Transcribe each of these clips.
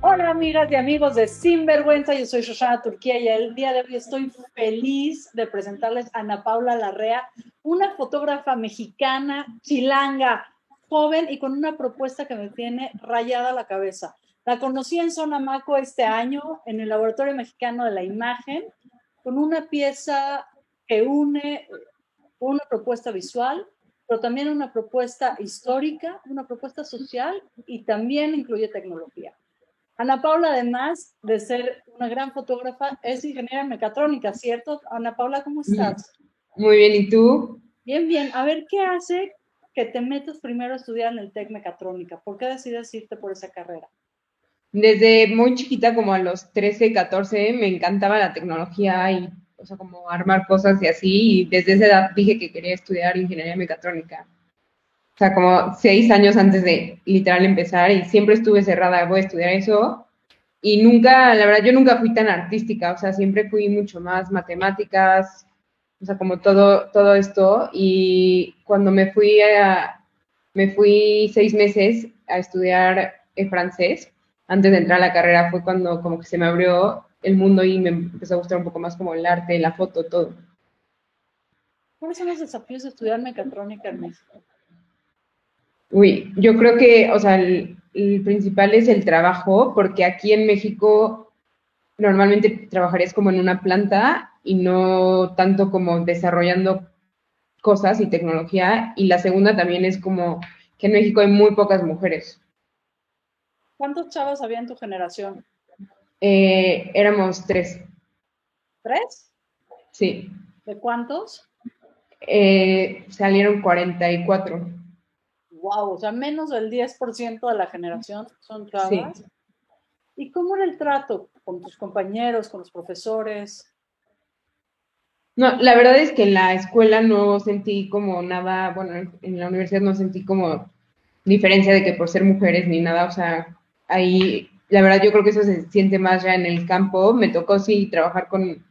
Hola amigas y amigos de Sinvergüenza, yo soy Shoshana Turquía y el día de hoy estoy feliz de presentarles a Ana Paula Larrea, una fotógrafa mexicana, chilanga, joven y con una propuesta que me tiene rayada la cabeza. La conocí en Sonamaco este año en el Laboratorio Mexicano de la Imagen con una pieza que une una propuesta visual, pero también una propuesta histórica, una propuesta social y también incluye tecnología. Ana Paula, además de ser una gran fotógrafa, es ingeniera en mecatrónica, ¿cierto? Ana Paula, ¿cómo estás? Muy bien, ¿y tú? Bien, bien. A ver, ¿qué hace que te metas primero a estudiar en el TEC Mecatrónica? ¿Por qué decides irte por esa carrera? Desde muy chiquita, como a los 13, 14, me encantaba la tecnología y, o sea, como armar cosas y así, y desde esa edad dije que quería estudiar ingeniería mecatrónica o sea, como seis años antes de literal empezar y siempre estuve cerrada, voy a estudiar eso. Y nunca, la verdad, yo nunca fui tan artística, o sea, siempre fui mucho más matemáticas, o sea, como todo, todo esto. Y cuando me fui a, me fui seis meses a estudiar francés, antes de entrar a la carrera, fue cuando como que se me abrió el mundo y me empezó a gustar un poco más como el arte, la foto, todo. ¿Cuáles son los desafíos de estudiar mecatrónica en México? Uy, yo creo que, o sea, el, principal es el trabajo, porque aquí en México normalmente trabajarías como en una planta y no tanto como desarrollando cosas y tecnología. Y la segunda también es como que en México hay muy pocas mujeres. ¿Cuántos chavos había en tu generación? Eh, éramos tres. ¿Tres? Sí. ¿De cuántos? Eh, salieron 44 wow, o sea, menos del 10% de la generación son chavas. ¿Y cómo era el trato con tus compañeros, con los profesores? No, la verdad es que en la escuela no sentí como nada, bueno, en la universidad no sentí como diferencia de que por ser mujeres ni nada, o sea, ahí, la verdad yo creo que eso se siente más ya en el campo. Me tocó sí trabajar con,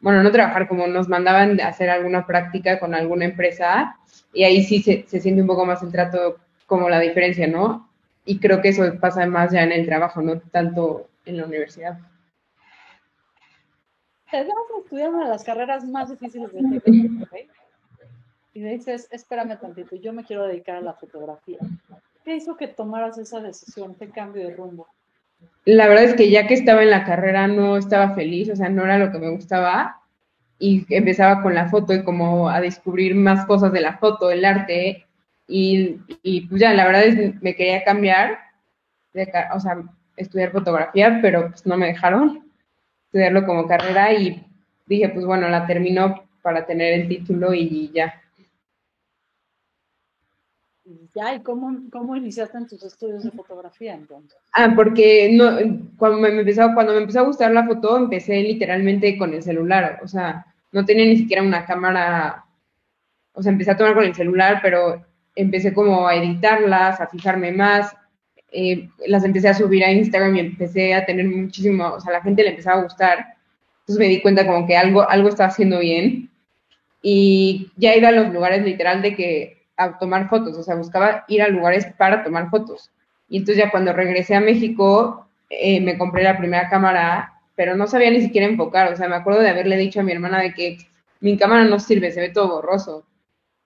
bueno, no trabajar como nos mandaban a hacer alguna práctica con alguna empresa y ahí sí se, se, siente un poco más el trato como la diferencia, ¿no? Y creo que eso pasa más ya en el trabajo, no tanto en la universidad. Te vas a estudiar una de las carreras más difíciles de este ¿okay? Y dices, espérame tantito, yo me quiero dedicar a la fotografía. ¿Qué hizo que tomaras esa decisión, qué cambio de rumbo? La verdad es que ya que estaba en la carrera no estaba feliz, o sea, no era lo que me gustaba y empezaba con la foto y como a descubrir más cosas de la foto, el arte, y, y pues ya, la verdad es me quería cambiar, de, o sea, estudiar fotografía, pero pues no me dejaron estudiarlo como carrera y dije, pues bueno, la termino para tener el título y ya. Ya, ¿y cómo, cómo iniciaste en tus estudios de fotografía entonces? Ah, porque no, cuando, me empezó, cuando me empezó a gustar la foto, empecé literalmente con el celular, o sea, no tenía ni siquiera una cámara, o sea, empecé a tomar con el celular, pero empecé como a editarlas, a fijarme más, eh, las empecé a subir a Instagram y empecé a tener muchísimo, o sea, la gente le empezaba a gustar, entonces me di cuenta como que algo, algo estaba haciendo bien y ya iba a los lugares literal de que a tomar fotos, o sea, buscaba ir a lugares para tomar fotos. Y entonces ya cuando regresé a México, eh, me compré la primera cámara, pero no sabía ni siquiera enfocar, o sea, me acuerdo de haberle dicho a mi hermana de que mi cámara no sirve, se ve todo borroso.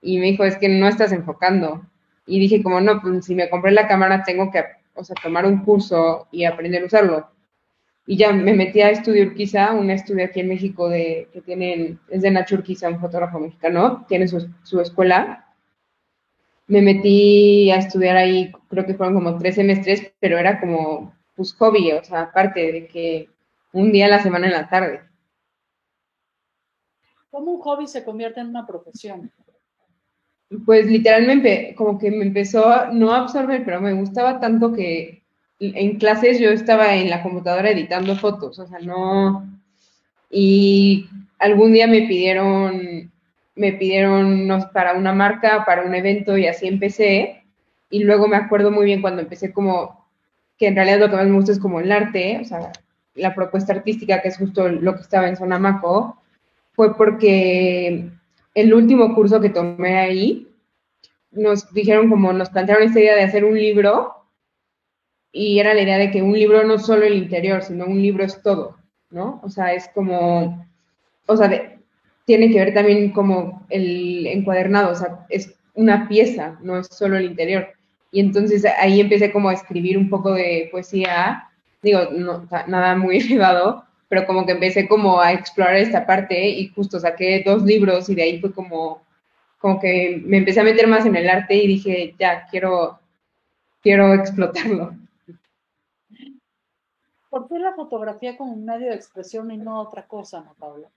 Y me dijo, es que no estás enfocando. Y dije, como no, pues si me compré la cámara tengo que, o sea, tomar un curso y aprender a usarlo. Y ya me metí a Estudio Urquiza, un estudio aquí en México de, que tienen, es de Nacho Urquiza, un fotógrafo mexicano, tiene su, su escuela me metí a estudiar ahí, creo que fueron como tres semestres, pero era como, pues, hobby, o sea, aparte de que un día a la semana en la tarde. ¿Cómo un hobby se convierte en una profesión? Pues literalmente, como que me empezó, no a absorber, pero me gustaba tanto que en clases yo estaba en la computadora editando fotos, o sea, no... Y algún día me pidieron me pidieron para una marca, para un evento y así empecé. Y luego me acuerdo muy bien cuando empecé como que en realidad lo que más me gusta es como el arte, o sea, la propuesta artística, que es justo lo que estaba en Sonamaco, fue porque el último curso que tomé ahí nos dijeron como nos plantearon esta idea de hacer un libro y era la idea de que un libro no solo el interior, sino un libro es todo, ¿no? O sea, es como, o sea, tiene que ver también como el encuadernado, o sea, es una pieza, no es solo el interior. Y entonces ahí empecé como a escribir un poco de poesía, digo, no, nada muy elevado, pero como que empecé como a explorar esta parte y justo saqué dos libros y de ahí fue como, como que me empecé a meter más en el arte y dije, ya, quiero, quiero explotarlo. ¿Por qué la fotografía como un medio de expresión y no otra cosa, no, Paula?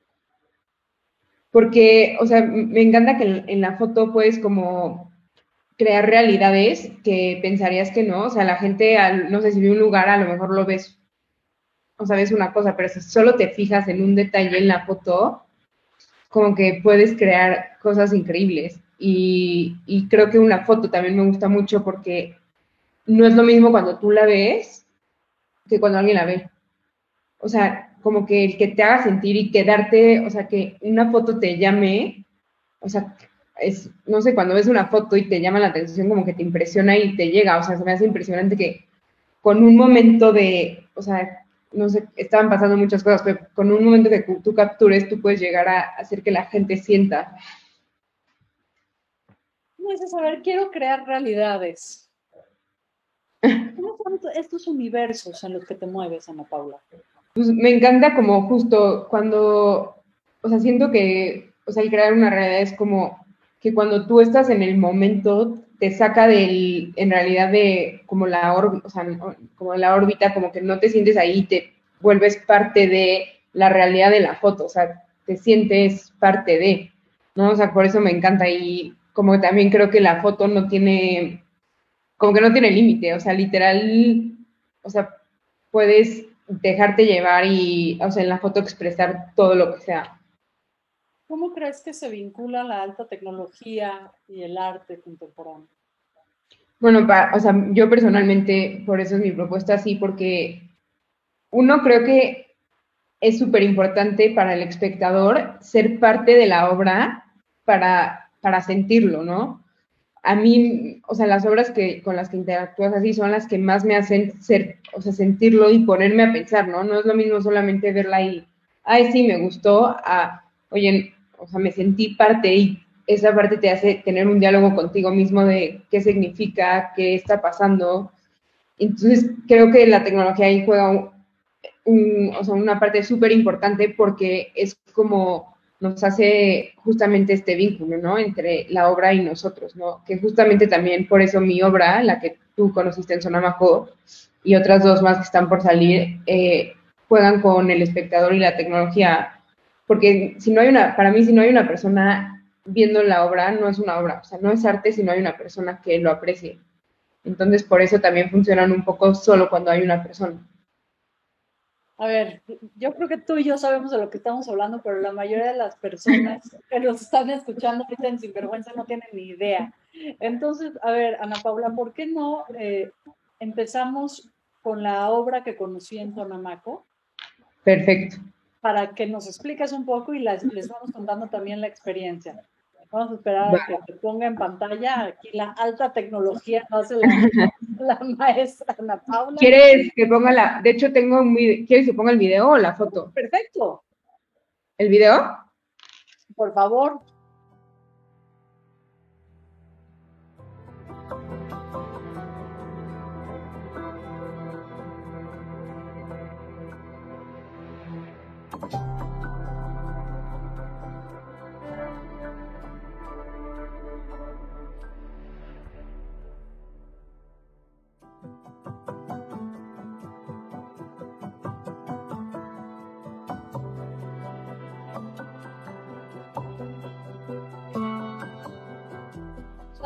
Porque, o sea, me encanta que en la foto puedes como crear realidades que pensarías que no. O sea, la gente, no sé si ve un lugar, a lo mejor lo ves, o sea, ves una cosa, pero si solo te fijas en un detalle en la foto, como que puedes crear cosas increíbles. Y, y creo que una foto también me gusta mucho porque no es lo mismo cuando tú la ves que cuando alguien la ve. O sea, como que el que te haga sentir y quedarte, o sea, que una foto te llame, o sea, es, no sé, cuando ves una foto y te llama la atención, como que te impresiona y te llega, o sea, se me hace impresionante que con un momento de, o sea, no sé, estaban pasando muchas cosas, pero con un momento que tú captures, tú puedes llegar a hacer que la gente sienta. No es saber, quiero crear realidades. ¿Cómo son estos universos en los que te mueves, Ana Paula? Pues me encanta como justo cuando, o sea, siento que, o sea, el crear una realidad es como que cuando tú estás en el momento te saca del, en realidad de como la, como la órbita, como que no te sientes ahí, te vuelves parte de la realidad de la foto, o sea, te sientes parte de, ¿no? O sea, por eso me encanta y como también creo que la foto no tiene, como que no tiene límite, o sea, literal, o sea, puedes dejarte llevar y, o sea, en la foto expresar todo lo que sea. ¿Cómo crees que se vincula la alta tecnología y el arte contemporáneo? Bueno, o sea, yo personalmente, por eso es mi propuesta, sí, porque uno creo que es súper importante para el espectador ser parte de la obra para, para sentirlo, ¿no? A mí, o sea, las obras que, con las que interactúas así son las que más me hacen ser, o sea, sentirlo y ponerme a pensar, ¿no? No es lo mismo solamente verla y, ay, sí, me gustó, a, oye, o sea, me sentí parte y esa parte te hace tener un diálogo contigo mismo de qué significa, qué está pasando. Entonces, creo que la tecnología ahí juega o sea, una parte súper importante porque es como nos hace justamente este vínculo, ¿no? Entre la obra y nosotros, ¿no? Que justamente también por eso mi obra, la que tú conociste en Sonamaco, y otras dos más que están por salir, eh, juegan con el espectador y la tecnología porque si no hay una, para mí si no hay una persona viendo la obra, no es una obra, o sea, no es arte si no hay una persona que lo aprecie. Entonces, por eso también funcionan un poco solo cuando hay una persona. A ver, yo creo que tú y yo sabemos de lo que estamos hablando, pero la mayoría de las personas que nos están escuchando ahorita en Sinvergüenza no tienen ni idea. Entonces, a ver, Ana Paula, ¿por qué no eh, empezamos con la obra que conocí en Tonamaco? Perfecto para que nos expliques un poco y les, vamos contando también la experiencia. Vamos a esperar a que se ponga en pantalla aquí la alta tecnología, no hace la, maestra Ana Paula. ¿Quieres que ponga la, de hecho tengo un ¿quieres que ponga el video o la foto? Perfecto. ¿El video? Por favor.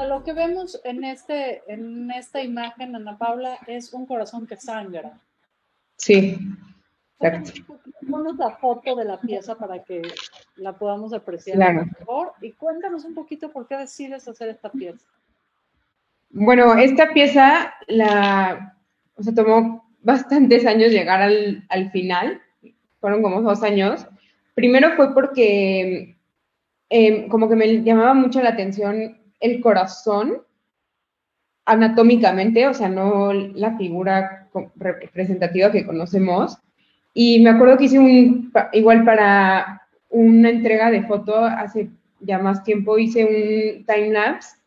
Lo que vemos en, este, en esta imagen, Ana Paula, es un corazón que sangra. Sí, exacto. Ponos la foto de la pieza para que la podamos apreciar mejor y cuéntanos un poquito por qué decides hacer esta pieza. Bueno, esta pieza la, o sea, tomó bastantes años llegar al, al final, fueron como dos años. Primero fue porque em, como que me llamaba mucho la atención el corazón anatómicamente, o sea, no la figura representativa que conocemos. Y me acuerdo que hice un, igual para una entrega de foto hace ya más tiempo, hice un time lapse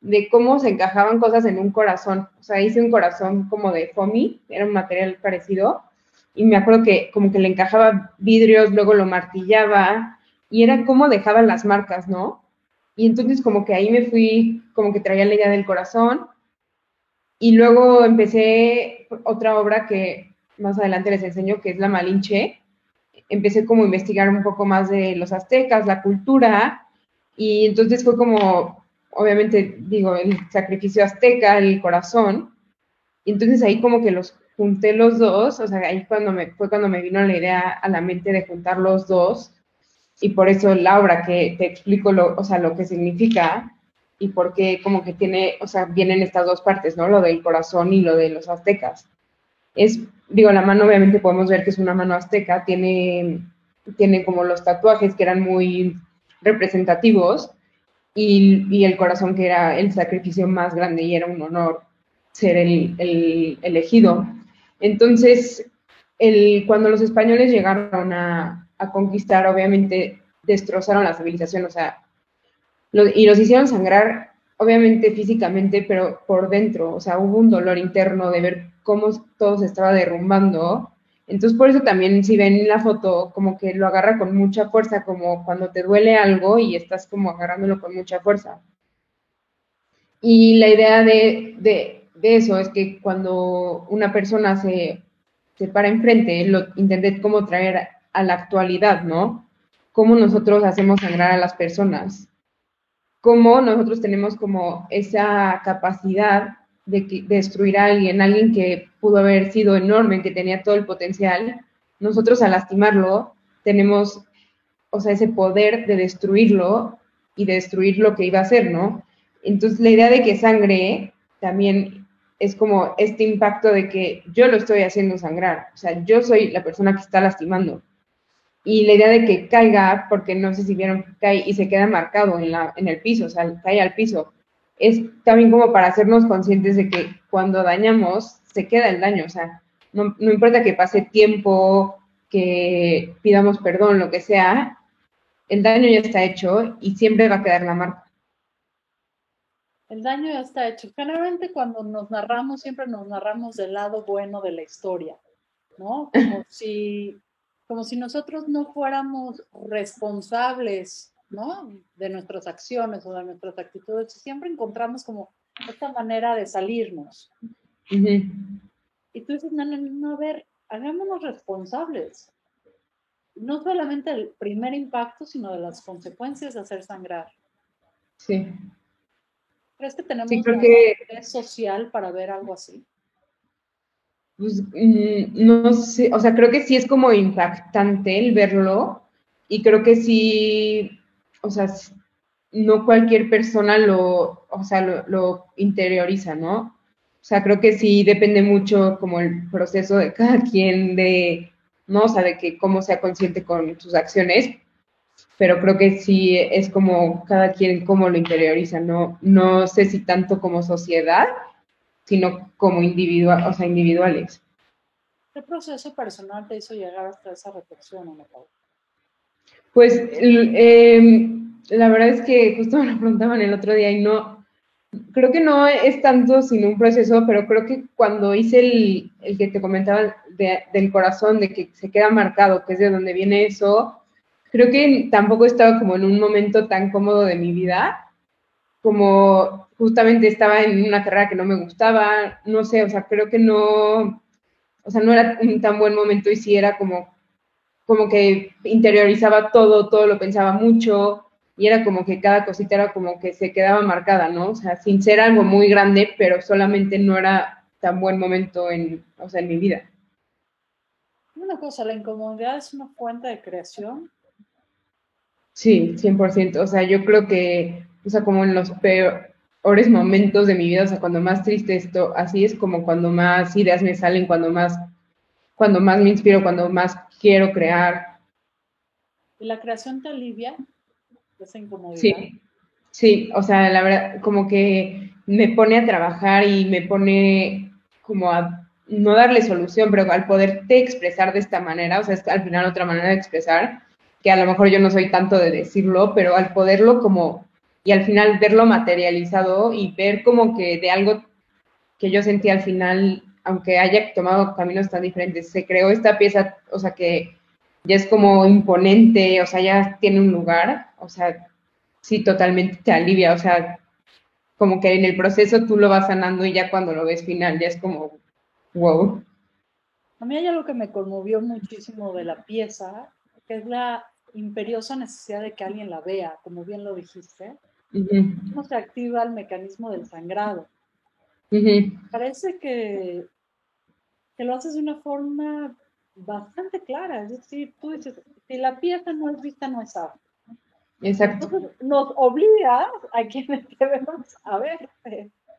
de cómo se encajaban cosas en un corazón. O sea, hice un corazón como de foamy, era un material parecido, y me acuerdo que como que le encajaba vidrios, luego lo martillaba, y era como dejaban las marcas, ¿no? Y entonces como que ahí me fui, como que traía la idea del corazón, y luego empecé otra obra que más adelante les enseño, que es La Malinche. Empecé como a investigar un poco más de los aztecas, la cultura, y entonces fue como, obviamente, digo, el sacrificio azteca, el corazón, y entonces ahí como que los junté los dos, o sea, ahí cuando me, fue cuando me vino la idea a la mente de juntar los dos, y por eso la obra que te explico, lo, o sea, lo que significa, y por qué como que tiene, o sea, vienen estas dos partes, ¿no? Lo del corazón y lo de los aztecas. Es, digo, la mano obviamente podemos ver que es una mano azteca, tiene, tiene como los tatuajes que eran muy representativos y, y el corazón que era el sacrificio más grande y era un honor ser el, el elegido. Entonces, el, cuando los españoles llegaron a, conquistar, obviamente destrozaron la civilización, o sea, y los hicieron sangrar, obviamente físicamente, pero por dentro, o sea, hubo un dolor interno de ver cómo todo se estaba derrumbando. Entonces, por eso también, si ven la foto, como que lo agarra con mucha fuerza, como cuando te duele algo y estás como agarrándolo con mucha fuerza. Y la idea de, de, de eso es que cuando una persona se, se para enfrente, lo intenté como traer a la actualidad, ¿no? Cómo nosotros hacemos sangrar a las personas cómo nosotros tenemos como esa capacidad de, destruir a alguien, alguien que pudo haber sido enorme, que tenía todo el potencial, nosotros al lastimarlo tenemos, o sea, ese poder de destruirlo y de destruir lo que iba a hacer, ¿no? Entonces la idea de que sangre también es como este impacto de que yo lo estoy haciendo sangrar, o sea, yo soy la persona que está lastimando y la idea de que caiga, porque no sé si vieron cae y se queda marcado en, la, en el piso, o sea, cae al piso, es también como para hacernos conscientes de que cuando dañamos, se queda el daño, o sea, no, no importa que pase tiempo, que pidamos perdón, lo que sea, el daño ya está hecho y siempre va a quedar la marca. El daño ya está hecho. Generalmente cuando nos narramos, siempre nos narramos del lado bueno de la historia, ¿no? Como si como si nosotros no fuéramos responsables, ¿no? De nuestras acciones o de nuestras actitudes. Siempre encontramos como esta manera de salirnos. Y tú dices, no, no, no, a ver, hagámonos responsables. No solamente del primer impacto, sino de las consecuencias de hacer sangrar. Sí. ¿Crees que tenemos sí, creo que... social para ver algo así? Pues mm, no sé, o sea, creo que sí es como impactante el verlo y creo que sí, o sea, no cualquier persona lo, o sea, lo, interioriza, ¿no? O sea, creo que sí depende mucho como el proceso de cada quien de, ¿no? O sea, de que cómo sea consciente con sus acciones, pero creo que sí es como cada quien cómo lo interioriza, ¿no? No sé si tanto como sociedad, sino como individual, o sea, individuales. ¿Qué proceso personal te hizo llegar hasta esa reflexión, Ana Pues em, la verdad es que justo me lo preguntaban el otro día y no, creo que no es tanto sino un proceso, pero creo que cuando hice el, el que te comentaba del corazón, de que se queda marcado, que es de donde viene eso, creo que tampoco estaba como en un momento tan cómodo de mi vida, como justamente estaba en una carrera que no me gustaba, no sé, o sea, creo que no, o sea, no era un tan buen momento y sí era como, como que interiorizaba todo, todo lo pensaba mucho y era como que cada cosita era como que se quedaba marcada, ¿no? O sea, sin ser algo muy grande, pero solamente no era tan buen momento en, o sea, en mi vida. Una cosa, ¿la incomodidad es una fuente de creación? Sí, 100%. O sea, yo creo que o sea, como en los peores momentos de mi vida, o sea, cuando más triste esto, así es como cuando más ideas me salen, cuando más, cuando más me inspiro, cuando más quiero crear. ¿Y la creación te alivia esa incomodidad? Sí, Sí, o sea, la verdad, como que me pone a trabajar y me pone como a no darle solución, pero al poderte expresar de esta manera, o sea, es al final otra manera de expresar, que a lo mejor yo no soy tanto de decirlo, pero al poderlo como, y al final verlo materializado y ver como que de algo que yo sentí al final, aunque haya tomado caminos tan diferentes, se creó esta pieza, o sea, que ya es como imponente, o sea, ya tiene un lugar, o sea, sí, totalmente te alivia, o sea, como que en el proceso tú lo vas sanando y ya cuando lo ves final ya es como, wow. A mí hay algo que me conmovió muchísimo de la pieza, que es la imperiosa necesidad de que alguien la vea, como bien lo dijiste. ¿Cómo se activa el mecanismo del sangrado? Parece que, que lo haces de una forma bastante clara, es decir, tú dices, si la pieza no es vista, no es arte. Exacto. nos obliga a quienes debemos a ver.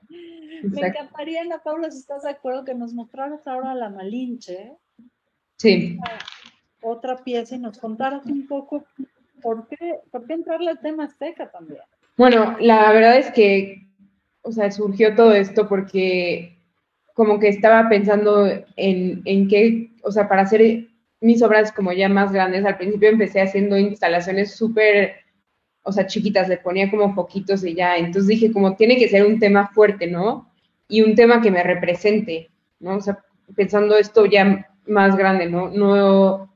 Me encantaría, Ana Paula, si estás de acuerdo, que nos mostraras ahora la Malinche. Sí. Otra pieza y nos contaras un poco por qué, por qué entrarle al tema azteca también. Bueno, la verdad es que, o sea, surgió todo esto porque como que estaba pensando en, en qué, o sea, para hacer mis obras como ya más grandes, al principio empecé haciendo instalaciones súper o sea, chiquitas, le ponía como poquitos y ya. Entonces dije, como tiene que ser un tema fuerte, ¿no? Y un tema que me represente, ¿no? O sea, pensando esto ya más grande, ¿no? No.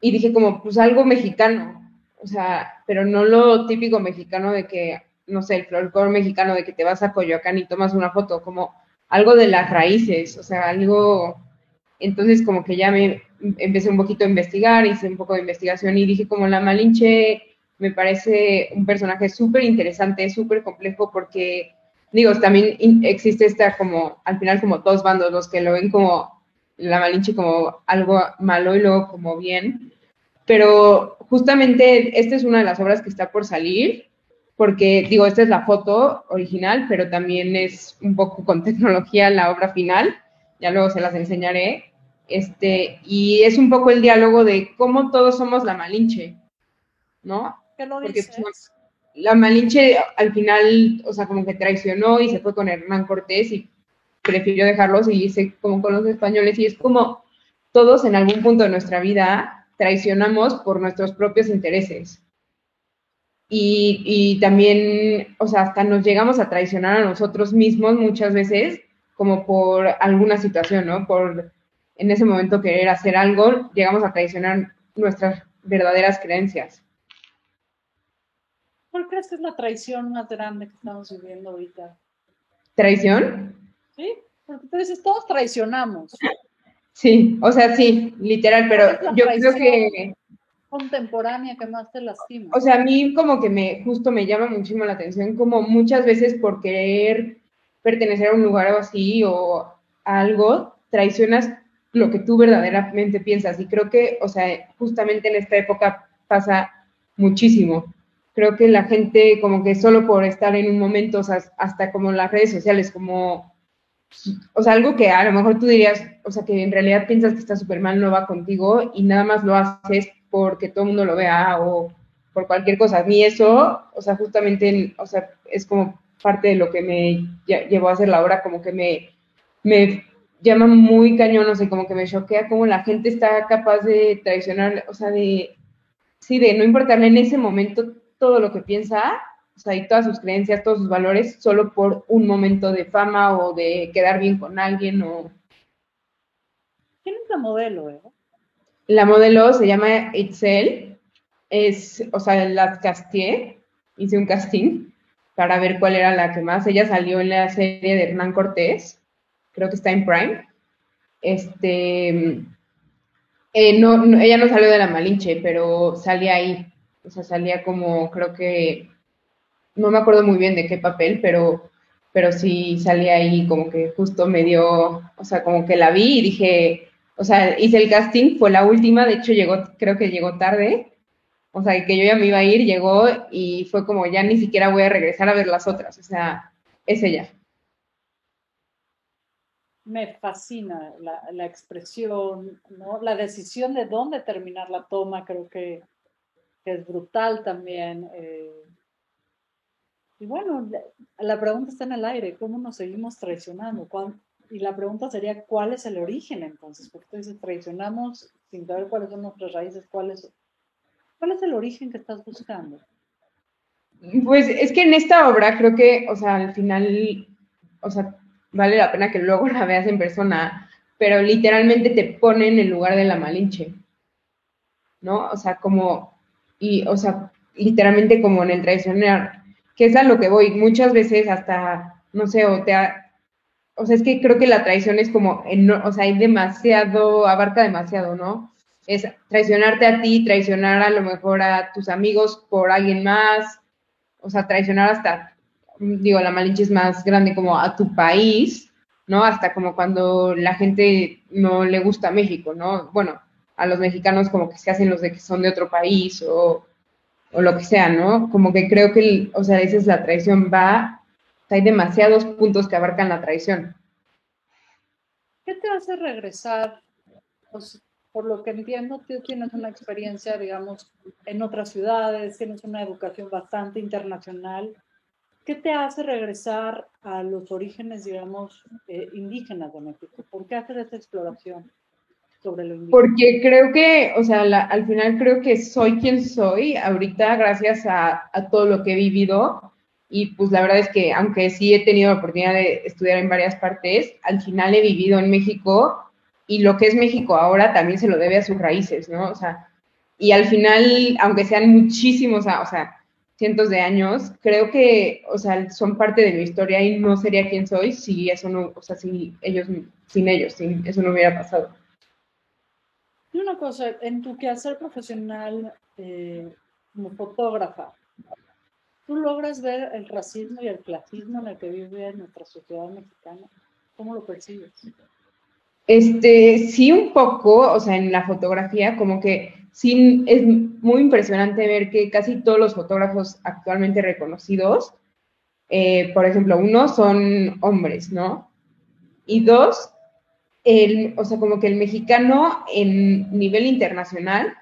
Y dije, como, pues algo mexicano, o sea, pero no lo típico mexicano de que, no sé, el folclore mexicano de que te vas a Coyoacán y tomas una foto, como algo de las raíces, o sea, algo. Entonces, como que ya me empecé un poquito a investigar, hice un poco de investigación y dije, como la Malinche me parece un personaje súper interesante, súper complejo, porque, digo, también existe esta como, al final como dos bandos, los que lo ven como la Malinche como algo malo y luego como bien, pero justamente esta es una de las obras que está por salir, porque digo, esta es la foto original, pero también es un poco con tecnología la obra final, ya luego se las enseñaré, este, y es un poco el diálogo de cómo todos somos la Malinche, ¿no? Porque pues, la Malinche al final, o sea, como que traicionó y se fue con Hernán Cortés y prefirió dejarlos y se como con los españoles y es como todos en algún punto de nuestra vida traicionamos por nuestros propios intereses. Y, y, también, o sea, hasta nos llegamos a traicionar a nosotros mismos muchas veces, como por alguna situación, ¿no? Por en ese momento querer hacer algo, llegamos a traicionar nuestras verdaderas creencias. ¿Cuál crees que es la traición más grande que estamos viviendo ahorita? ¿Traición? Sí, porque tú dices, todos traicionamos. Sí, o sea, sí, literal, pero yo creo que... contemporánea que más te lastima. O sea, a mí como que me, justo me llama muchísimo la atención, como muchas veces por querer pertenecer a un lugar o así o a algo, traicionas lo que tú verdaderamente piensas. Y creo que, o sea, justamente en esta época pasa muchísimo creo que la gente como que solo por estar en un momento, o sea, hasta como las redes sociales, como, o sea, algo que a lo mejor tú dirías, o sea, que en realidad piensas que está súper mal, no va contigo y nada más lo haces porque todo el mundo lo vea o por cualquier cosa. A mí eso, o sea, justamente, o sea, es como parte de lo que me llevó a hacer la obra, como que me, me llama muy cañón, no sé, como que me choquea cómo la gente está capaz de traicionar, o sea, de, sí, de no importarle en ese momento todo lo que piensa, o sea, y todas sus creencias, todos sus valores, solo por un momento de fama o de quedar bien con alguien o... ¿Quién es la modelo, eh? La modelo se llama Itzel, es, o sea, la casté, hice un casting para ver cuál era la que más. Ella salió en la serie de Hernán Cortés, creo que está en Prime. Este, eh, no, ella no salió de la Malinche, pero salía ahí o sea, salía como, creo que, no me acuerdo muy bien de qué papel, pero, pero sí salía ahí como que justo me dio, o sea, como que la vi y dije, o sea, hice el casting, fue la última, de hecho llegó, creo que llegó tarde, o sea, que yo ya me iba a ir, llegó y fue como, ya ni siquiera voy a regresar a ver las otras, o sea, es ella. Me fascina la, la expresión, ¿no? La decisión de dónde terminar la toma, creo que que es brutal también. Eh, Y bueno, la pregunta está en el aire, ¿cómo nos seguimos traicionando? Y la pregunta sería, ¿cuál es el origen entonces? Porque tú dices, traicionamos sin saber cuáles son nuestras raíces, ¿cuál es, cuál es el origen que estás buscando? Pues es que en esta obra creo que, o sea, al final, o sea, vale la pena que luego la veas en persona, pero literalmente te pone en el lugar de la Malinche, ¿no? O sea, como, y, o sea, literalmente como en el traicionar que es a lo que voy. Muchas veces hasta, no sé, o te... o sea, es que creo que la traición es como, o sea, hay demasiado, abarca demasiado, ¿no? Es traicionarte a ti, traicionar a lo mejor a tus amigos por alguien más, o sea, traicionar hasta, digo, la malinche es más grande como a tu país, ¿no? Hasta como cuando la gente no le gusta México, ¿no? Bueno, a los mexicanos como que se hacen los de que son de otro país o o lo que sea, ¿no? Como que creo que, o sea, a veces la traición va, hay demasiados puntos que abarcan la traición. ¿Qué te hace regresar? Pues, por lo que entiendo, tú tienes una experiencia, digamos, en otras ciudades, tienes una educación bastante internacional. ¿Qué te hace regresar a los orígenes, digamos, eh, indígenas de México? ¿Por qué hacer esta exploración? Porque creo que, o sea, al final creo que soy quien soy ahorita gracias a, todo lo que he vivido. Y pues la verdad es que aunque sí he tenido la oportunidad de estudiar en varias partes, al final he vivido en México y lo que es México ahora también se lo debe a sus raíces, ¿no? O sea, y al final, aunque sean muchísimos, o sea, cientos de años, creo que, o sea, son parte de mi historia y no sería quien soy si eso no, o sea, si ellos, sin ellos, sin eso no hubiera pasado. Y una cosa, en tu quehacer profesional eh, como fotógrafa, ¿tú logras ver el racismo y el clasismo en el que vive nuestra sociedad mexicana? ¿Cómo lo percibes? Este, sí, un poco, o sea, en la fotografía, como que sí es muy impresionante ver que casi todos los fotógrafos actualmente reconocidos, eh, por ejemplo, uno son hombres, ¿no? Y dos, el, o sea, como que el mexicano en nivel internacional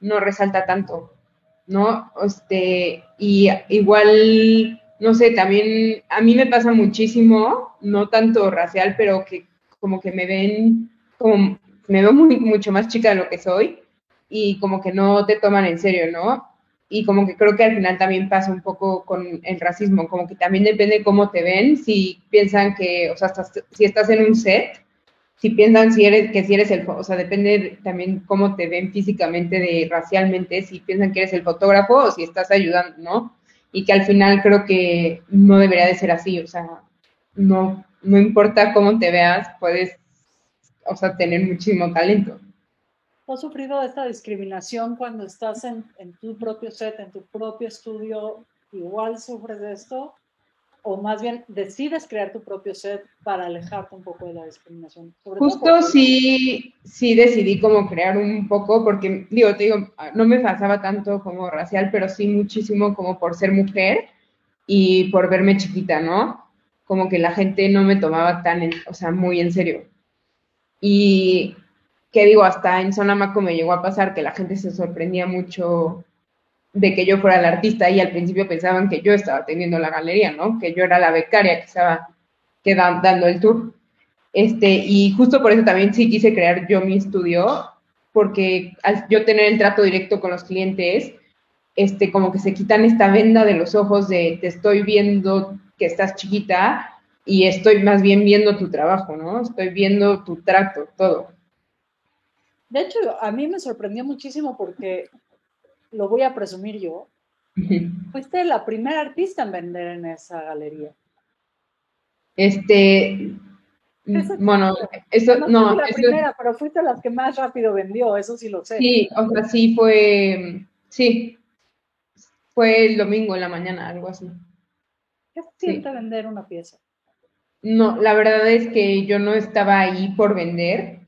no resalta tanto, ¿no? Este, y igual, no sé, también a mí me pasa muchísimo, no tanto racial, pero que como que me ven, como me veo muy, mucho más chica de lo que soy y como que no te toman en serio, ¿no? Y como que creo que al final también pasa un poco con el racismo, como que también depende cómo te ven, si piensan que, o sea, si estás en un set, si piensan si eres, que si eres el, o sea, depende también cómo te ven físicamente, de racialmente, si piensan que eres el fotógrafo o si estás ayudando, ¿no? Y que al final creo que no debería de ser así, o sea, no, no importa cómo te veas, puedes, o sea, tener muchísimo talento. ¿Has sufrido esta discriminación cuando estás en, en tu propio set, en tu propio estudio? ¿Igual sufres de esto? O más bien decides crear tu propio set para alejarte un poco de la discriminación. Justo sí, sí decidí como crear un poco, porque digo, te digo, no me pasaba tanto como racial, pero sí muchísimo como por ser mujer y por verme chiquita, ¿no? Como que la gente no me tomaba tan, o sea, muy en serio. Y que digo, hasta en Sonamaco me llegó a pasar que la gente se sorprendía mucho de que yo fuera la artista y al principio pensaban que yo estaba teniendo la galería, ¿no? Que yo era la becaria que estaba dando el tour. Este, y justo por eso también sí quise crear yo mi estudio, porque al yo tener el trato directo con los clientes, este, como que se quitan esta venda de los ojos de te estoy viendo que estás chiquita y estoy más bien viendo tu trabajo, ¿no? Estoy viendo tu trato, todo. De hecho, a mí me sorprendió muchísimo porque lo voy a presumir yo, fuiste la primera artista en vender en esa galería. Este, bueno, eso no. no la primera, pero fuiste la que más rápido vendió, eso sí lo sé. Sí, o sea, sí fue, sí, fue el domingo en la mañana, algo así. ¿Qué siente vender una pieza? No, la verdad es que yo no estaba ahí por vender,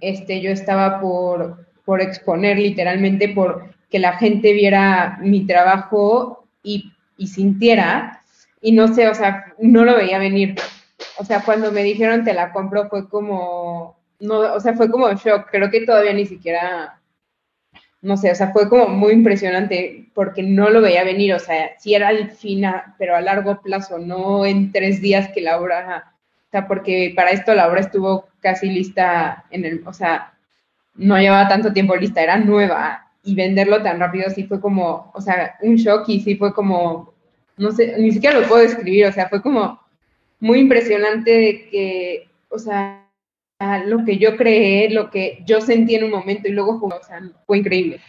este, yo estaba por, por exponer literalmente, por que la gente viera mi trabajo y, sintiera, y no sé, o sea, no lo veía venir. O sea, cuando me dijeron te la compro fue como, no, o sea, fue como shock, creo que todavía ni siquiera, no sé, o sea, fue como muy impresionante porque no lo veía venir, o sea, sí era al final, pero a largo plazo, no en tres días que la obra, o sea, porque para esto la obra estuvo casi lista en el, o sea, no llevaba tanto tiempo lista, era nueva y venderlo tan rápido sí fue como, o sea, un shock y sí fue como, no sé, ni siquiera lo puedo describir, o sea, fue como muy impresionante de que, o sea, lo que yo creé, lo que yo sentí en un momento y luego o sea, fue increíble.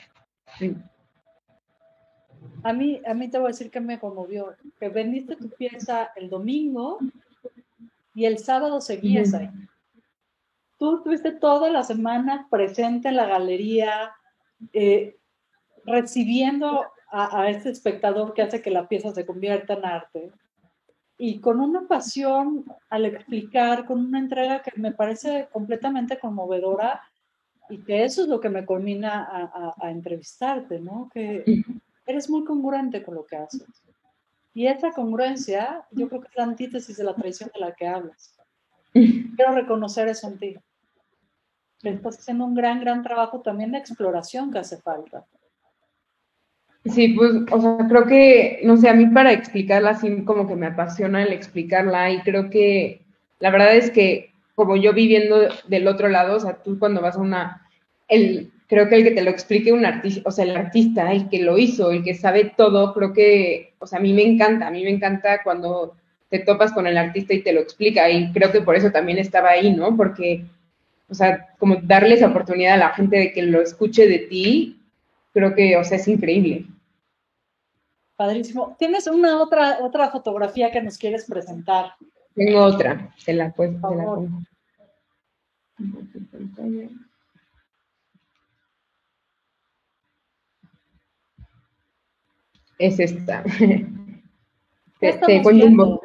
A mí, a mí te voy a decir que me conmovió, que vendiste tu pieza el domingo y el sábado seguías ahí. Tú estuviste toda la semana presente en la galería, eh, recibiendo a, a, este espectador que hace que la pieza se convierta en arte y con una pasión al explicar, con una entrega que me parece completamente conmovedora y que eso es lo que me culmina a, a, entrevistarte, ¿no? Que eres muy congruente con lo que haces. Y esa congruencia, yo creo que es la antítesis de la traición de la que hablas. Quiero reconocer eso en ti. Estás haciendo un gran, gran trabajo también de exploración que hace falta. Sí, pues, o sea, creo que, no sé, a mí para explicarla así como que me apasiona el explicarla y creo que la verdad es que como yo viviendo del otro lado, o sea, tú cuando vas a una, el, creo que el que te lo explique un artista, o sea, el artista, el que lo hizo, el que sabe todo, creo que, o sea, a mí me encanta, a mí me encanta cuando te topas con el artista y te lo explica y creo que por eso también estaba ahí, ¿no? Porque, o sea, como darle esa oportunidad a la gente de que lo escuche de ti creo que, o sea, es increíble. Padrísimo. ¿Tienes una otra, otra fotografía que nos quieres presentar? Tengo otra, te la, pues, te la pongo. Es esta. te, te, un,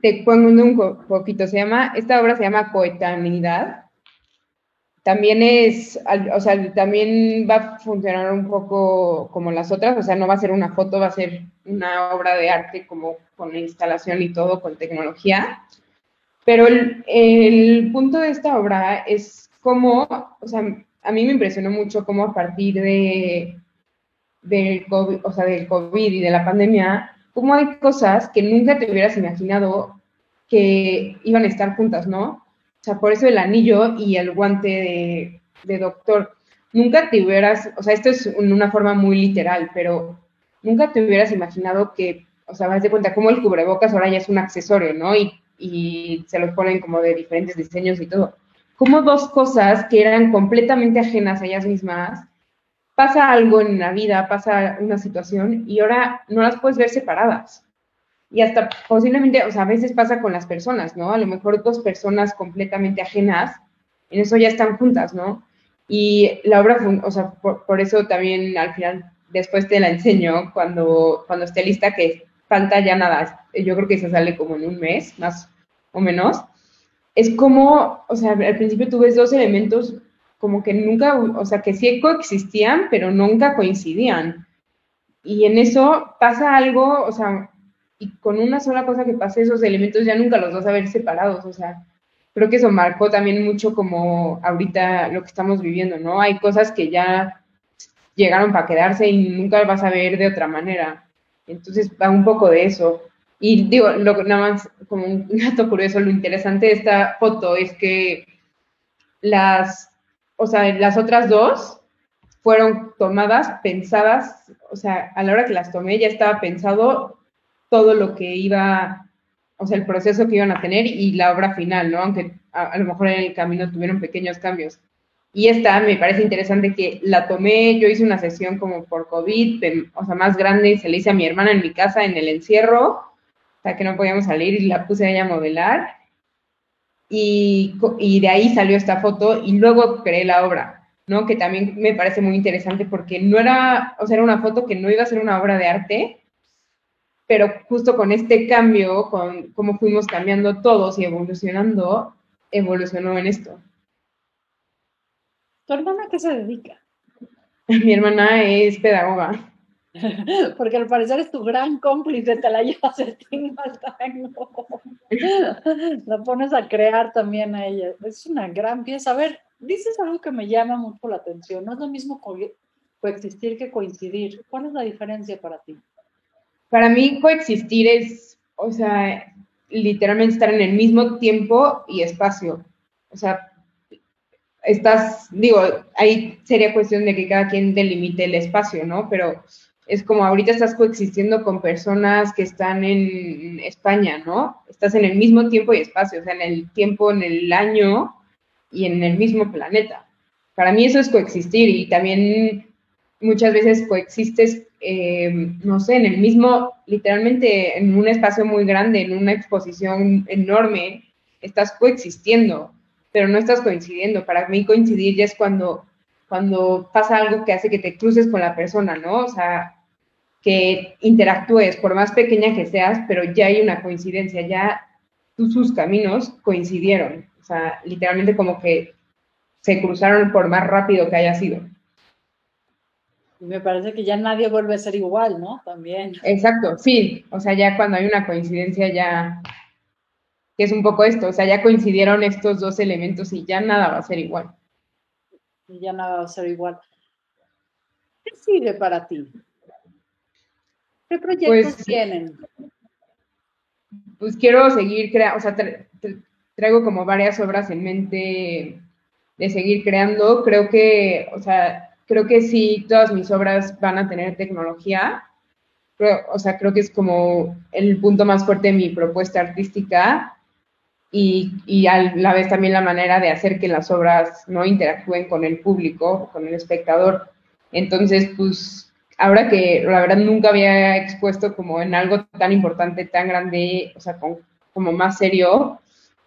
te pongo un poquito. Se llama, esta obra se llama Coetanidad también es, o sea, también va a funcionar un poco como las otras, o sea, no va a ser una foto, va a ser una obra de arte como con instalación y todo, con tecnología. Pero el, punto de esta obra es cómo, o sea, a mí me impresionó mucho cómo a partir de, del, COVID, o sea, del COVID y de la pandemia, cómo hay cosas que nunca te hubieras imaginado que iban a estar juntas, ¿no? O sea, por eso el anillo y el guante de, doctor. Nunca te hubieras, o sea, esto es una forma muy literal, pero nunca te hubieras imaginado que, o sea, vas de cuenta cómo el cubrebocas ahora ya es un accesorio, ¿no? Y, y se los ponen como de diferentes diseños y todo. Como dos cosas que eran completamente ajenas a ellas mismas, pasa algo en la vida, pasa una situación y ahora no las puedes ver separadas y hasta posiblemente, o sea, a veces pasa con las personas, ¿no? A lo mejor dos personas completamente ajenas, en eso ya están juntas, ¿no? Y la obra, o sea, por, eso también al final, después te la enseño cuando, cuando esté lista, que falta ya nada, yo creo que se sale como en un mes, más o menos. Es como, o sea, al principio tú ves dos elementos como que nunca, o sea, que sí coexistían, pero nunca coincidían. Y en eso pasa algo, o sea, y con una sola cosa que pase esos elementos ya nunca los vas a ver separados, o sea, creo que eso marcó también mucho como ahorita lo que estamos viviendo, ¿no? Hay cosas que ya llegaron para quedarse y nunca vas a ver de otra manera. Entonces va un poco de eso. Y digo, lo, nada más como un dato curioso, lo interesante de esta foto es que las, o sea, las otras dos fueron tomadas, pensadas, o sea, a la hora que las tomé ya estaba pensado todo lo que iba, o sea, el proceso que iban a tener y la obra final, ¿no? Aunque a, lo mejor en el camino tuvieron pequeños cambios. Y esta me parece interesante que la tomé, yo hice una sesión como por COVID, o sea, más grande, se la hice a mi hermana en mi casa en el encierro, o sea, que no podíamos salir y la puse a ella a modelar. Y, y de ahí salió esta foto y luego creé la obra, ¿no? Que también me parece muy interesante porque no era, o sea, era una foto que no iba a ser una obra de arte, pero justo con este cambio, con cómo fuimos cambiando todos y evolucionando, evolucionó en esto. ¿Tu hermana qué se dedica? Mi hermana es pedagoga. Porque al parecer es tu gran cómplice, te la llevas el La pones a crear también a ella. Es una gran pieza. A ver, dices algo que me llama mucho la atención. No es lo mismo coexistir que coincidir. ¿Cuál es la diferencia para ti? Para mí coexistir es, o sea, literalmente estar en el mismo tiempo y espacio. O sea, estás, digo, ahí sería cuestión de que cada quien delimite el espacio, ¿no? Pero es como ahorita estás coexistiendo con personas que están en España, ¿no? Estás en el mismo tiempo y espacio, o sea, en el tiempo, en el año y en el mismo planeta. Para mí eso es coexistir y también muchas veces coexistes, eh, no sé, en el mismo, literalmente en un espacio muy grande, en una exposición enorme, estás coexistiendo, pero no estás coincidiendo. Para mí coincidir ya es cuando, cuando pasa algo que hace que te cruces con la persona, ¿no? O sea, que interactúes, por más pequeña que seas, pero ya hay una coincidencia, ya sus caminos coincidieron. O sea, literalmente como que se cruzaron por más rápido que haya sido. Y me parece que ya nadie vuelve a ser igual, ¿no? También. Exacto, sí. O sea, ya cuando hay una coincidencia ya, que es un poco esto, o sea, ya coincidieron estos dos elementos y ya nada va a ser igual. Y ya nada va a ser igual. ¿Qué sigue para ti? ¿Qué proyectos pues, tienen? Pues quiero seguir creando, o sea, traigo como varias obras en mente de seguir creando. Creo que, o sea, creo que sí, todas mis obras van a tener tecnología. o sea, creo que es como el punto más fuerte de mi propuesta artística y, y, a la vez también la manera de hacer que las obras no interactúen con el público, con el espectador. Entonces, pues, ahora que la verdad nunca había expuesto como en algo tan importante, tan grande, o sea, como más serio,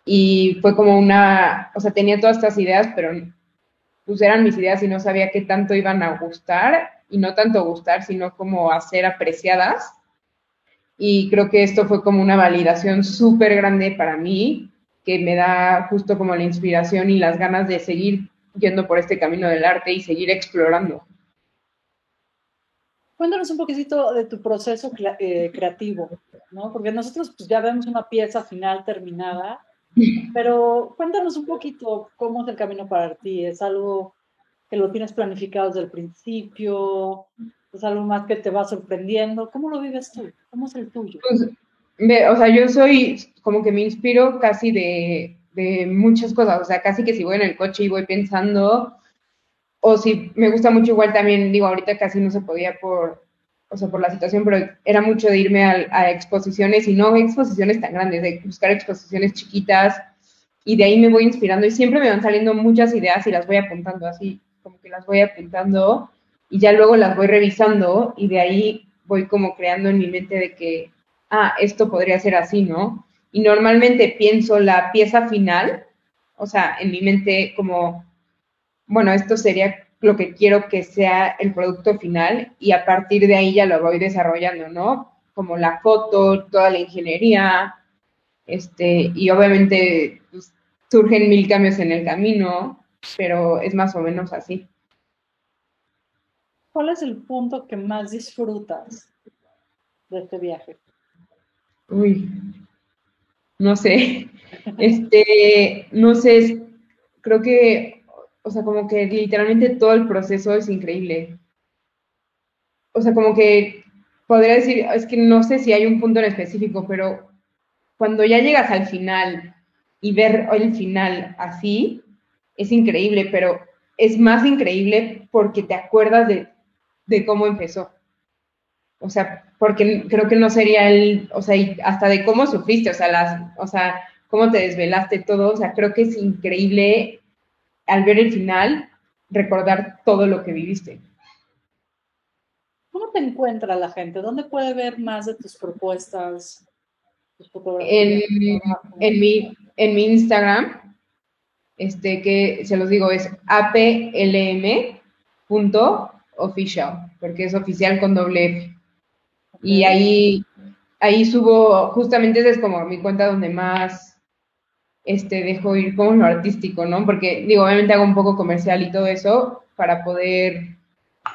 y fue como una, o sea, tenía todas estas ideas, pero pues eran mis ideas y no sabía qué tanto iban a gustar y no tanto gustar, sino como a ser apreciadas. Y creo que esto fue como una validación súper grande para mí, que me da justo como la inspiración y las ganas de seguir yendo por este camino del arte y seguir explorando. Cuéntanos un poquitito de tu proceso eh, creativo, ¿no? Porque nosotros pues, ya vemos una pieza final terminada, pero cuéntanos un poquito cómo es el camino para ti. ¿Es algo que lo tienes planificado desde el principio? ¿Es algo más que te va sorprendiendo? ¿Cómo lo vives tú? ¿Cómo es el tuyo? Pues, o sea, yo soy como que me inspiro casi de, de muchas cosas. O sea, casi que si voy en el coche y voy pensando, o si me gusta mucho igual también, digo, ahorita casi no se podía por, o sea, por la situación, pero era mucho de irme a, exposiciones y no exposiciones tan grandes, de buscar exposiciones chiquitas y de ahí me voy inspirando y siempre me van saliendo muchas ideas y las voy apuntando así, como que las voy apuntando y ya luego las voy revisando y de ahí voy como creando en mi mente de que, ah, esto podría ser así, ¿no? Y normalmente pienso la pieza final, o sea, en mi mente como, bueno, esto sería lo que quiero que sea el producto final y a partir de ahí ya lo voy desarrollando, ¿no? Como la foto, toda la ingeniería, este, y obviamente pues, surgen mil cambios en el camino, pero es más o menos así. ¿Cuál es el punto que más disfrutas de este viaje? Uy, no sé. Este, no sé, creo que o sea, como que literalmente todo el proceso es increíble. O sea, como que podría decir, es que no sé si hay un punto en específico, pero cuando ya llegas al final y ver el final así, es increíble, pero es más increíble porque te acuerdas de, de cómo empezó. O sea, porque creo que no sería el, o sea, hasta de cómo sufriste, o sea, las, o sea, cómo te desvelaste todo, o sea, creo que es increíble al ver el final, recordar todo lo que viviste. ¿Cómo te encuentra la gente? ¿Dónde puede ver más de tus propuestas? en, en, mi, en mi Instagram, este que se los digo es aplm.official, porque es oficial con doble F. Y ahí, ahí subo, justamente esa es como mi cuenta donde más este, dejo ir como lo artístico, ¿no? Porque, digo, obviamente hago un poco comercial y todo eso para poder,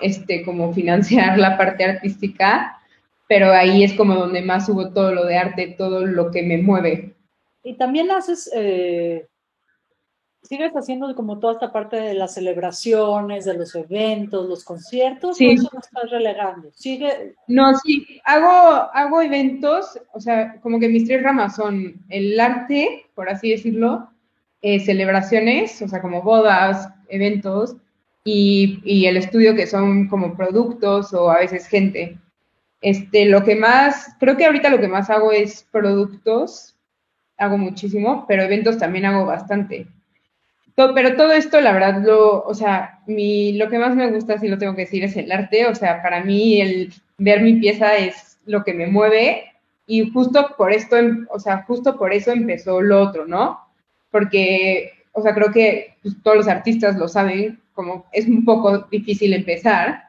este, como financiar la parte artística, pero ahí es como donde más subo todo lo de arte, todo lo que me mueve. Y también haces, eh, ¿Sigues haciendo como toda esta parte de las celebraciones, de los eventos, los conciertos? Sí. ¿O eso lo estás relegando? ¿Sigue? No, sí, hago, hago eventos, o sea, como que mis tres ramas son el arte, por así decirlo, eh, celebraciones, o sea, como bodas, eventos, y, y el estudio que son como productos o a veces gente. Este, lo que más, creo que ahorita lo que más hago es productos, hago muchísimo, pero eventos también hago bastante. To- pero todo esto, la verdad, lo, o sea, mi, lo que más me gusta, si lo tengo que decir, es el arte. O sea, para mí el ver mi pieza es lo que me mueve y justo por esto, em- o sea, justo por eso empezó lo otro, ¿no? Porque, o sea, creo que pues, todos los artistas lo saben, como es un poco difícil empezar,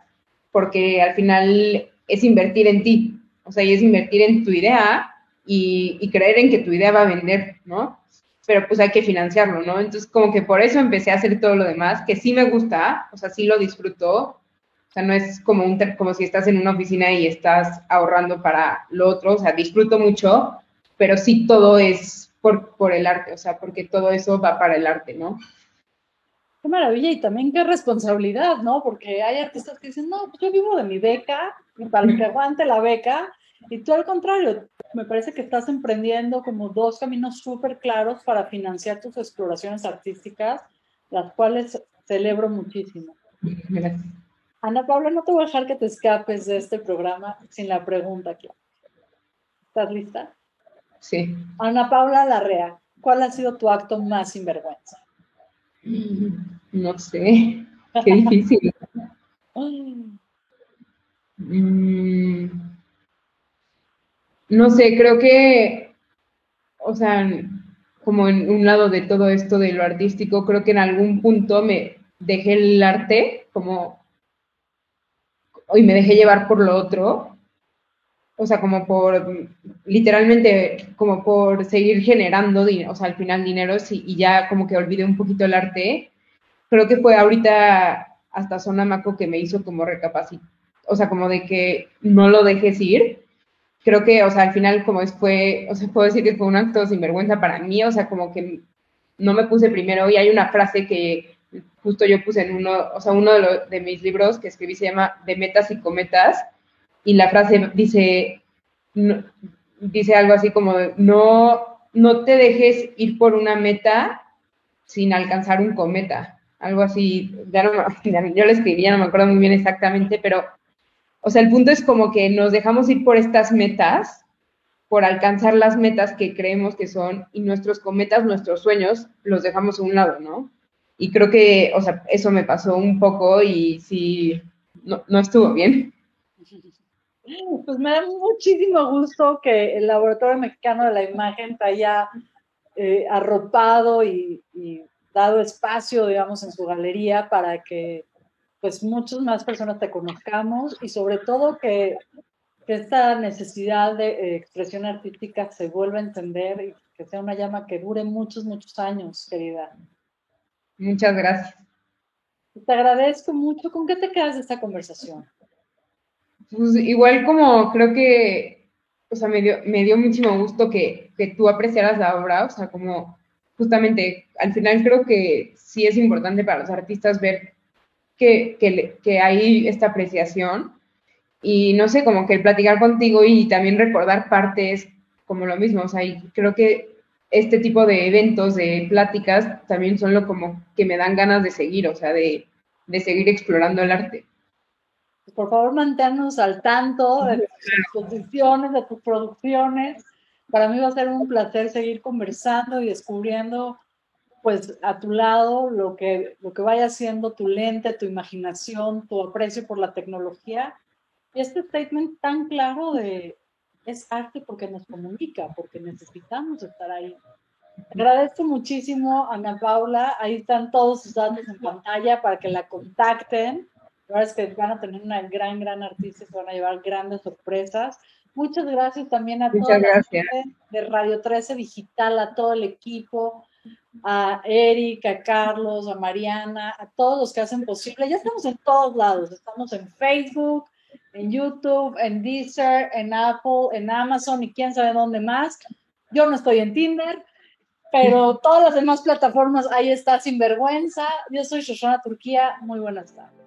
porque al final es invertir en ti, o sea, y es invertir en tu idea y, y creer en que tu idea va a vender, ¿no? Pero pues hay que financiarlo, ¿no? Entonces, como que por eso empecé a hacer todo lo demás, que sí me gusta, o sea, sí lo disfruto, o sea, no es como, un, como si estás en una oficina y estás ahorrando para lo otro, o sea, disfruto mucho, pero sí todo es por, por el arte, o sea, porque todo eso va para el arte, ¿no? Qué maravilla y también qué responsabilidad, ¿no? Porque hay artistas que dicen, no, pues yo vivo de mi beca y para lo que aguante la beca. Y tú al contrario, me parece que estás emprendiendo como dos caminos súper claros para financiar tus exploraciones artísticas, las cuales celebro muchísimo. Gracias. Ana Paula, no te voy a dejar que te escapes de este programa sin la pregunta, claro. ¿Estás lista? Sí. Ana Paula Larrea, ¿cuál ha sido tu acto más sinvergüenza? No sé, qué difícil. Mm, no sé, creo que, o sea, como en un lado de todo esto de lo artístico, creo que en algún punto me dejé el arte como, y me dejé llevar por lo otro, o sea, como por, literalmente, como por seguir generando, o sea, al final dinero, sí, y ya como que olvidé un poquito el arte. Creo que fue ahorita hasta Sonamaco que me hizo como recapacitar o sea, como de que no lo dejes ir. Creo que, o sea, al final como fue, o sea, puedo decir que fue un acto sinvergüenza para mí, o sea, como que no me puse primero. Y hay una frase que justo yo puse en uno, o sea, uno de, lo- de mis libros que escribí se llama De metas y cometas. Y la frase dice, no- dice algo así como, no, no te dejes ir por una meta sin alcanzar un cometa, algo así, ya no yo lo escribí, ya no me acuerdo muy bien exactamente, pero o sea, el punto es como que nos dejamos ir por estas metas, por alcanzar las metas que creemos que son, y nuestros cometas, nuestros sueños, los dejamos a un lado, ¿no? Y creo que, o sea, eso me pasó un poco y sí, no, no estuvo bien. Pues me da muchísimo gusto que el Laboratorio Mexicano de la Imagen te haya eh, arropado y, y dado espacio, digamos, en su galería para que pues muchas más personas te conozcamos y sobre todo que, que esta necesidad de eh, expresión artística se vuelva a entender y que sea una llama que dure muchos, muchos años, querida. Muchas gracias. Te agradezco mucho. ¿Con qué te quedas de esta conversación? Pues igual como creo que, o sea, me dio, me dio muchísimo gusto que, que tú apreciaras la obra, o sea, como justamente al final creo que sí es importante para los artistas ver que, que, hay esta apreciación y no sé, como que el platicar contigo y también recordar partes como lo mismo, o sea, y creo que este tipo de eventos, de pláticas, también son lo como que me dan ganas de seguir, o sea, de, de seguir explorando el arte. Por favor, manténnos al tanto de tus exposiciones, de tus producciones. Para mí va a ser un placer seguir conversando y descubriendo, pues, a tu lado lo que, lo que vaya siendo tu lente, tu imaginación, tu aprecio por la tecnología. Y este statement tan claro de es arte porque nos comunica, porque necesitamos estar ahí. Agradezco muchísimo, Ana Paula. Ahí están todos sus datos en pantalla para que la contacten. La verdad es que van a tener una gran, gran artista y se van a llevar grandes sorpresas. Muchas gracias también a Muchas gracias. gente de Radio 13 Digital, a todo el equipo, a Eric, a Carlos, a Mariana, a todos los que hacen posible. Ya estamos en todos lados. Estamos en Facebook, en YouTube, en Deezer, en Apple, en Amazon y quién sabe dónde más. Yo no estoy en Tinder. pero todas las demás plataformas, ahí está Sinvergüenza. Yo soy Shoshana Turquía, muy buenas tardes.